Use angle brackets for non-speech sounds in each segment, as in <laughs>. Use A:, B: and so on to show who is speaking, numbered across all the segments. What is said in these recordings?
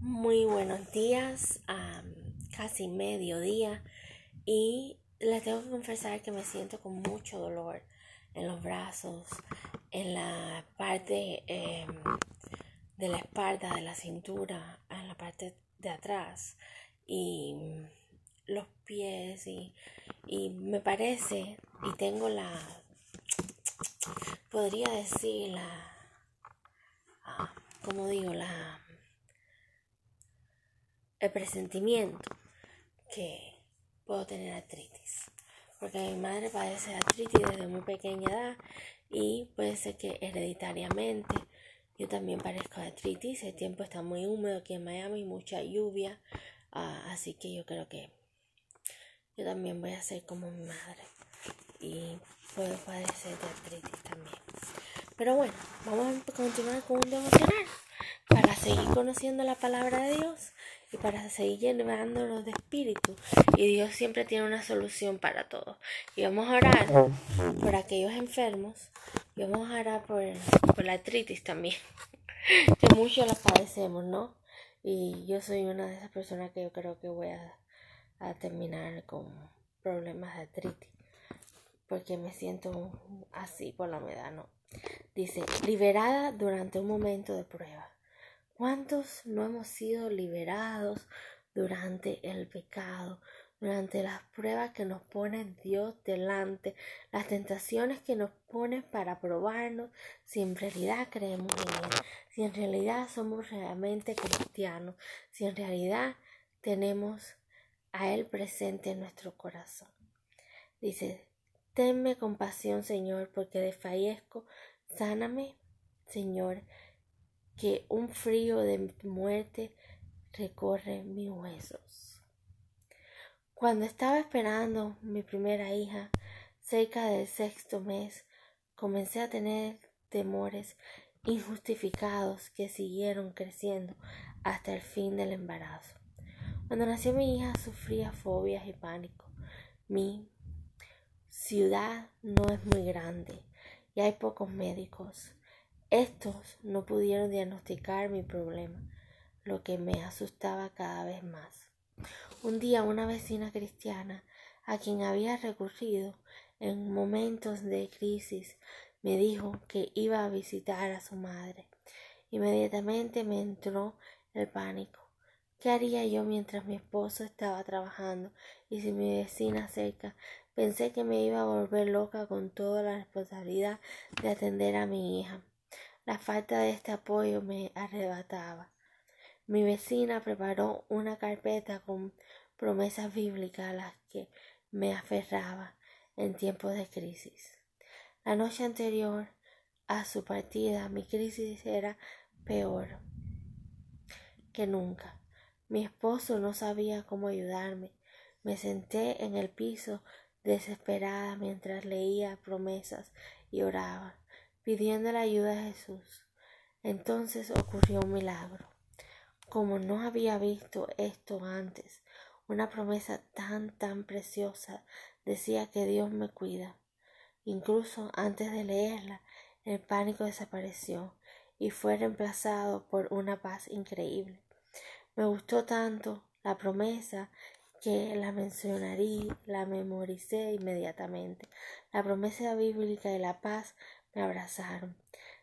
A: Muy buenos días, casi mediodía y les tengo que confesar que me siento con mucho dolor en los brazos, en la parte em, de la espalda, de la cintura, en la parte de atrás y los pies y, y me parece y tengo la, podría decir la, ah, como digo, la el presentimiento que puedo tener artritis. Porque mi madre padece artritis desde muy pequeña edad y puede ser que hereditariamente yo también parezco de artritis. El tiempo está muy húmedo aquí en Miami, mucha lluvia. Ah, así que yo creo que yo también voy a ser como mi madre y puedo padecer de artritis también. Pero bueno, vamos a continuar con un devocional para seguir conociendo la palabra de Dios y para seguir llenándonos de espíritu. Y Dios siempre tiene una solución para todo. Y vamos a orar por aquellos enfermos y vamos a orar por, por la artritis también, <laughs> que muchos la padecemos, ¿no? Y yo soy una de esas personas que yo creo que voy a, a terminar con problemas de artritis, porque me siento así por la humedad, ¿no? Dice, liberada durante un momento de prueba. ¿Cuántos no hemos sido liberados durante el pecado, durante las pruebas que nos pone Dios delante, las tentaciones que nos pone para probarnos si en realidad creemos en Él, si en realidad somos realmente cristianos, si en realidad tenemos a Él presente en nuestro corazón. Dice, tenme compasión, Señor, porque desfallezco, sáname, Señor, que un frío de muerte recorre mis huesos. Cuando estaba esperando mi primera hija, cerca del sexto mes, comencé a tener temores injustificados que siguieron creciendo hasta el fin del embarazo. Cuando nació mi hija sufría fobias y pánico. Mi ciudad no es muy grande y hay pocos médicos. Estos no pudieron diagnosticar mi problema, lo que me asustaba cada vez más. Un día una vecina cristiana, a quien había recurrido en momentos de crisis, me dijo que iba a visitar a su madre. Inmediatamente me entró el pánico. ¿Qué haría yo mientras mi esposo estaba trabajando y sin mi vecina cerca? Pensé que me iba a volver loca con toda la responsabilidad de atender a mi hija. La falta de este apoyo me arrebataba. Mi vecina preparó una carpeta con promesas bíblicas a las que me aferraba en tiempos de crisis. La noche anterior a su partida mi crisis era peor que nunca. Mi esposo no sabía cómo ayudarme. Me senté en el piso desesperada mientras leía promesas y oraba pidiendo la ayuda de Jesús. Entonces ocurrió un milagro. Como no había visto esto antes, una promesa tan, tan preciosa decía que Dios me cuida. Incluso antes de leerla, el pánico desapareció y fue reemplazado por una paz increíble. Me gustó tanto la promesa que la mencionaría, la memoricé inmediatamente. La promesa bíblica de la paz me abrazaron.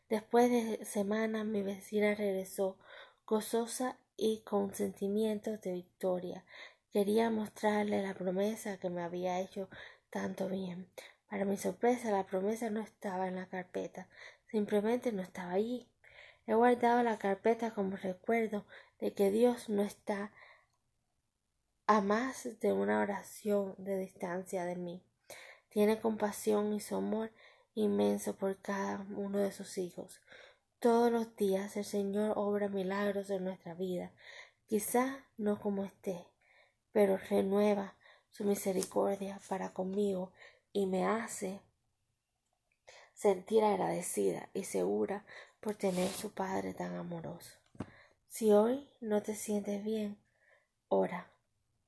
A: Después de semanas mi vecina regresó, gozosa y con sentimientos de victoria. Quería mostrarle la promesa que me había hecho tanto bien. Para mi sorpresa, la promesa no estaba en la carpeta, simplemente no estaba allí. He guardado la carpeta como recuerdo de que Dios no está a más de una oración de distancia de mí. Tiene compasión y su amor inmenso por cada uno de sus hijos. Todos los días el Señor obra milagros en nuestra vida, quizá no como esté, pero renueva su misericordia para conmigo y me hace sentir agradecida y segura por tener su Padre tan amoroso. Si hoy no te sientes bien, ora,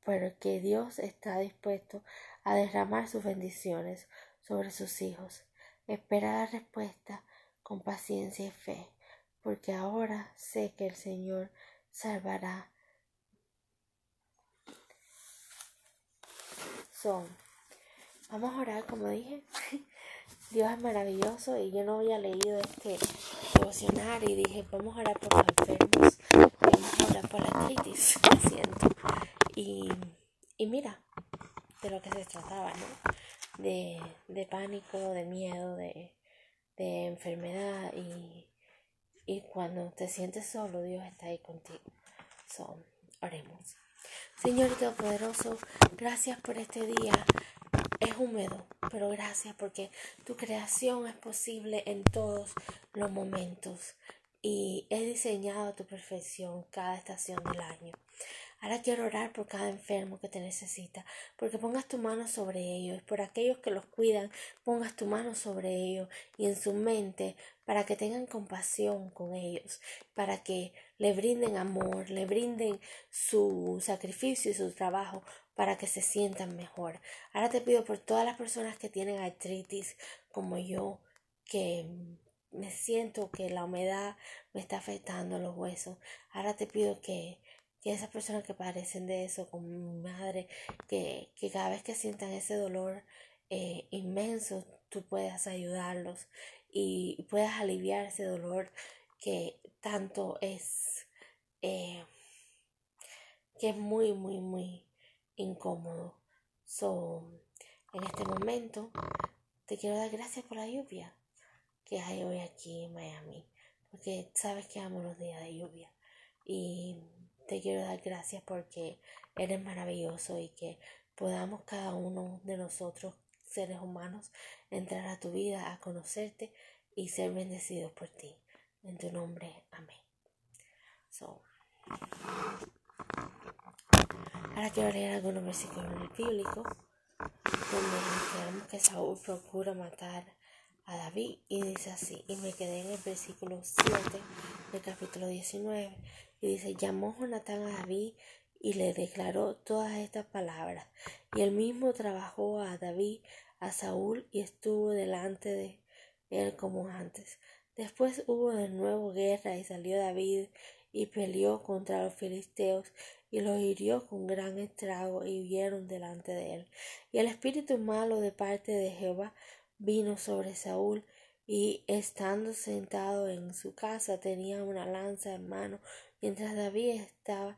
A: porque Dios está dispuesto a derramar sus bendiciones sobre sus hijos. Espera la respuesta con paciencia y fe, porque ahora sé que el Señor salvará. Son, vamos a orar como dije. <laughs> Dios es maravilloso y yo no había leído este devocional y dije, vamos a orar por los enfermos, vamos a orar por la artritis, <laughs> siento. Y, y mira, de lo que se trataba, ¿no? De, de pánico, de miedo, de, de enfermedad y, y cuando te sientes solo, Dios está ahí contigo. So, oremos. Señor Todopoderoso, gracias por este día. Es húmedo, pero gracias porque tu creación es posible en todos los momentos y he diseñado a tu perfección cada estación del año. Ahora quiero orar por cada enfermo que te necesita, porque pongas tu mano sobre ellos, por aquellos que los cuidan, pongas tu mano sobre ellos y en su mente para que tengan compasión con ellos, para que le brinden amor, le brinden su sacrificio y su trabajo para que se sientan mejor. Ahora te pido por todas las personas que tienen artritis como yo, que me siento que la humedad me está afectando los huesos. Ahora te pido que que esas personas que padecen de eso, como mi madre, que, que cada vez que sientan ese dolor eh, inmenso, tú puedas ayudarlos y puedas aliviar ese dolor que tanto es, eh, que es muy, muy, muy incómodo. So, en este momento, te quiero dar gracias por la lluvia que hay hoy aquí en Miami, porque sabes que amo los días de lluvia y te quiero dar gracias porque eres maravilloso y que podamos cada uno de nosotros, seres humanos, entrar a tu vida, a conocerte y ser bendecidos por ti. En tu nombre, amén. ahora quiero leer algunos versículos bíblicos donde vemos que Saúl procura matar a David y dice así, y me quedé en el versículo 7 del capítulo 19 y dice, llamó Jonatán a David y le declaró todas estas palabras. Y él mismo trabajó a David, a Saúl, y estuvo delante de él como antes. Después hubo de nuevo guerra y salió David y peleó contra los filisteos y los hirió con gran estrago y huyeron delante de él. Y el espíritu malo de parte de Jehová vino sobre Saúl y estando sentado en su casa tenía una lanza en mano mientras David estaba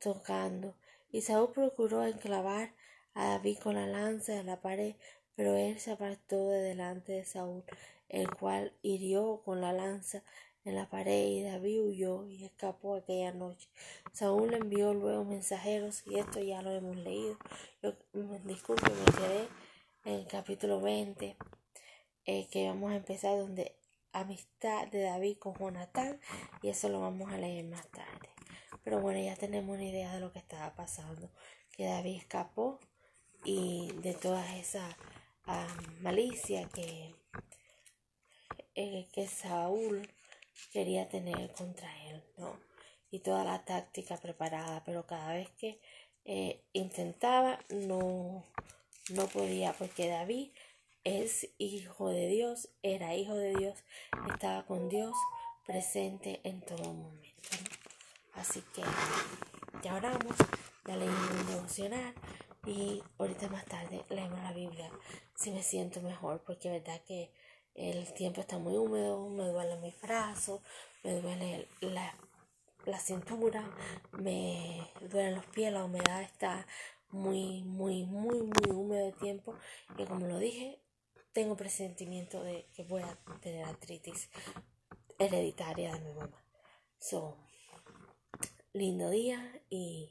A: tocando. Y Saúl procuró enclavar a David con la lanza en la pared, pero él se apartó de delante de Saúl, el cual hirió con la lanza en la pared y David huyó y escapó aquella noche. Saúl envió luego mensajeros y esto ya lo hemos leído. Yo, disculpe, me quedé en el capítulo 20 eh, que vamos a empezar donde amistad de David con Jonatán y eso lo vamos a leer más tarde. Pero bueno, ya tenemos una idea de lo que estaba pasando, que David escapó y de toda esa malicia que, eh, que Saúl quería tener contra él, ¿no? Y toda la táctica preparada, pero cada vez que eh, intentaba no, no podía, porque David es hijo de Dios, era hijo de Dios, estaba con Dios presente en todo momento. Así que ya oramos, ya leímos un devocional y ahorita más tarde leemos la Biblia si me siento mejor, porque es verdad que el tiempo está muy húmedo, me duele mi brazo, me duele la, la cintura, me duelen los pies, la humedad está muy, muy, muy, muy húmedo de tiempo. Y como lo dije, tengo presentimiento de que voy a tener artritis hereditaria de mi mamá. So, lindo día y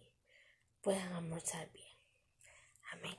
A: puedan almorzar bien. Amén.